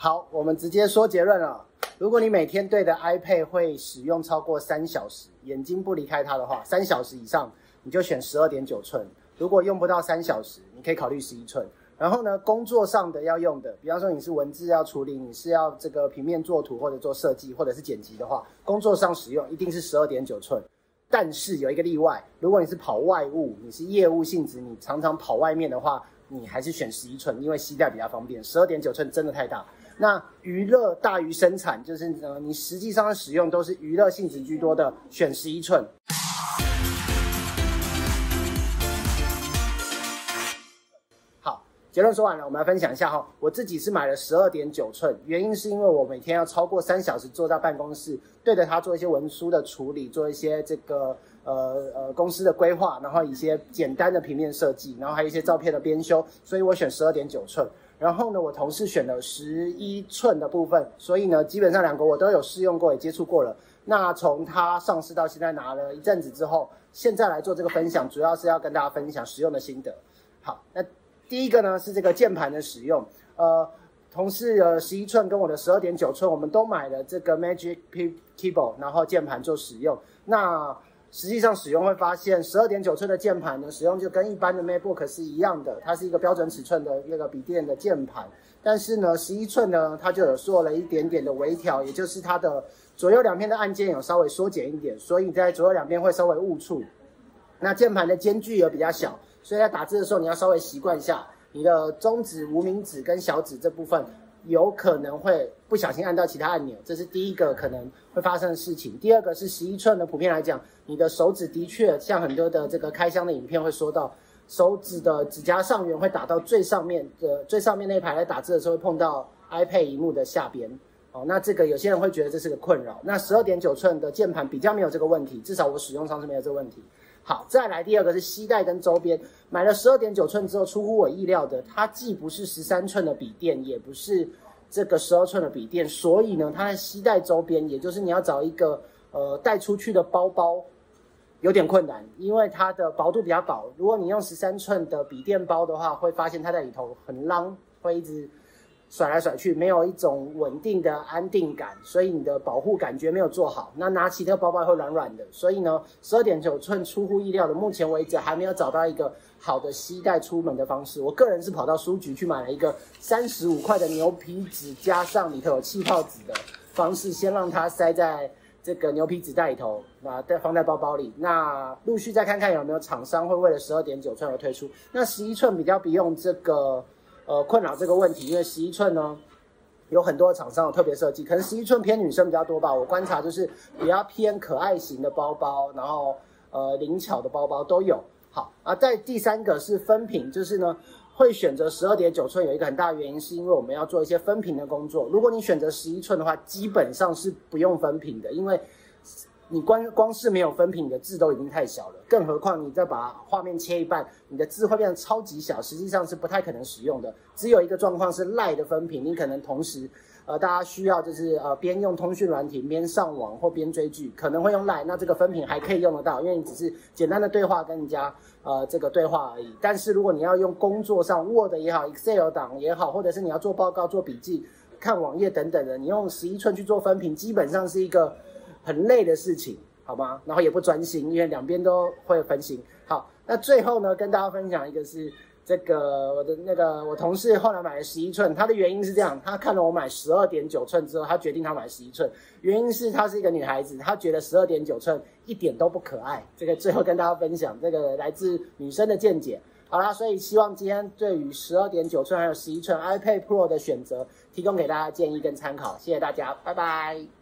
好，我们直接说结论了。如果你每天对着 iPad 会使用超过三小时，眼睛不离开它的话，三小时以上，你就选十二点九寸。如果用不到三小时，你可以考虑十一寸。然后呢，工作上的要用的，比方说你是文字要处理，你是要这个平面作图或者做设计或者是剪辑的话，工作上使用一定是十二点九寸。但是有一个例外，如果你是跑外务，你是业务性质，你常常跑外面的话，你还是选十一寸，因为携带比较方便。十二点九寸真的太大。那娱乐大于生产，就是呃，你实际上使用都是娱乐性质居多的，选十一寸。好，结论说完了，我们来分享一下哈。我自己是买了十二点九寸，原因是因为我每天要超过三小时坐在办公室，对着它做一些文书的处理，做一些这个呃呃公司的规划，然后一些简单的平面设计，然后还有一些照片的编修，所以我选十二点九寸。然后呢，我同事选了十一寸的部分，所以呢，基本上两个我都有试用过，也接触过了。那从它上市到现在拿了一阵子之后，现在来做这个分享，主要是要跟大家分享使用的心得。好，那第一个呢是这个键盘的使用。呃，同事的十一寸跟我的十二点九寸，我们都买了这个 Magic Keyboard，然后键盘做使用。那实际上使用会发现，十二点九寸的键盘呢，使用就跟一般的 MacBook 是一样的，它是一个标准尺寸的那个笔电的键盘。但是呢，十一寸呢，它就有做了一点点的微调，也就是它的左右两边的按键有稍微缩减一点，所以在左右两边会稍微误触。那键盘的间距也比较小，所以在打字的时候你要稍微习惯一下，你的中指、无名指跟小指这部分。有可能会不小心按到其他按钮，这是第一个可能会发生的事情。第二个是十一寸的，普遍来讲，你的手指的确像很多的这个开箱的影片会说到，手指的指甲上缘会打到最上面的最上面那一排来打字的时候会碰到 iPad 荧幕的下边。哦，那这个有些人会觉得这是个困扰。那十二点九寸的键盘比较没有这个问题，至少我使用上是没有这个问题。好，再来第二个是膝带跟周边，买了十二点九寸之后，出乎我意料的，它既不是十三寸的笔电，也不是这个十二寸的笔电，所以呢，它的膝带周边，也就是你要找一个呃带出去的包包，有点困难，因为它的薄度比较薄。如果你用十三寸的笔电包的话，会发现它在里头很浪，会一直。甩来甩去，没有一种稳定的安定感，所以你的保护感觉没有做好。那拿起这个包包会软软的，所以呢，十二点九寸出乎意料的，目前为止还没有找到一个好的携带出门的方式。我个人是跑到书局去买了一个三十五块的牛皮纸，加上里头有气泡纸的方式，先让它塞在这个牛皮纸袋里头，那再放在包包里。那陆续再看看有没有厂商会为了十二点九寸而推出。那十一寸比较不用这个。呃，困扰这个问题，因为十一寸呢，有很多厂商有特别设计，可能十一寸偏女生比较多吧。我观察就是比较偏可爱型的包包，然后呃灵巧的包包都有。好啊，在第三个是分屏，就是呢会选择十二点九寸，有一个很大原因是因为我们要做一些分屏的工作。如果你选择十一寸的话，基本上是不用分屏的，因为。你光光是没有分屏，你的字都已经太小了，更何况你再把画面切一半，你的字会变得超级小，实际上是不太可能使用的。只有一个状况是赖的分屏，你可能同时，呃，大家需要就是呃边用通讯软体边上网或边追剧，可能会用赖，那这个分屏还可以用得到，因为你只是简单的对话跟人家呃这个对话而已。但是如果你要用工作上 Word 也好，Excel 档也好，或者是你要做报告、做笔记、看网页等等的，你用十一寸去做分屏，基本上是一个。很累的事情，好吗？然后也不专心，因为两边都会分心。好，那最后呢，跟大家分享一个是这个我的那个我同事后来买了十一寸，他的原因是这样，他看了我买十二点九寸之后，他决定他买十一寸，原因是她是一个女孩子，她觉得十二点九寸一点都不可爱。这个最后跟大家分享这个来自女生的见解。好啦，所以希望今天对于十二点九寸还有十一寸 iPad Pro 的选择，提供给大家建议跟参考。谢谢大家，拜拜。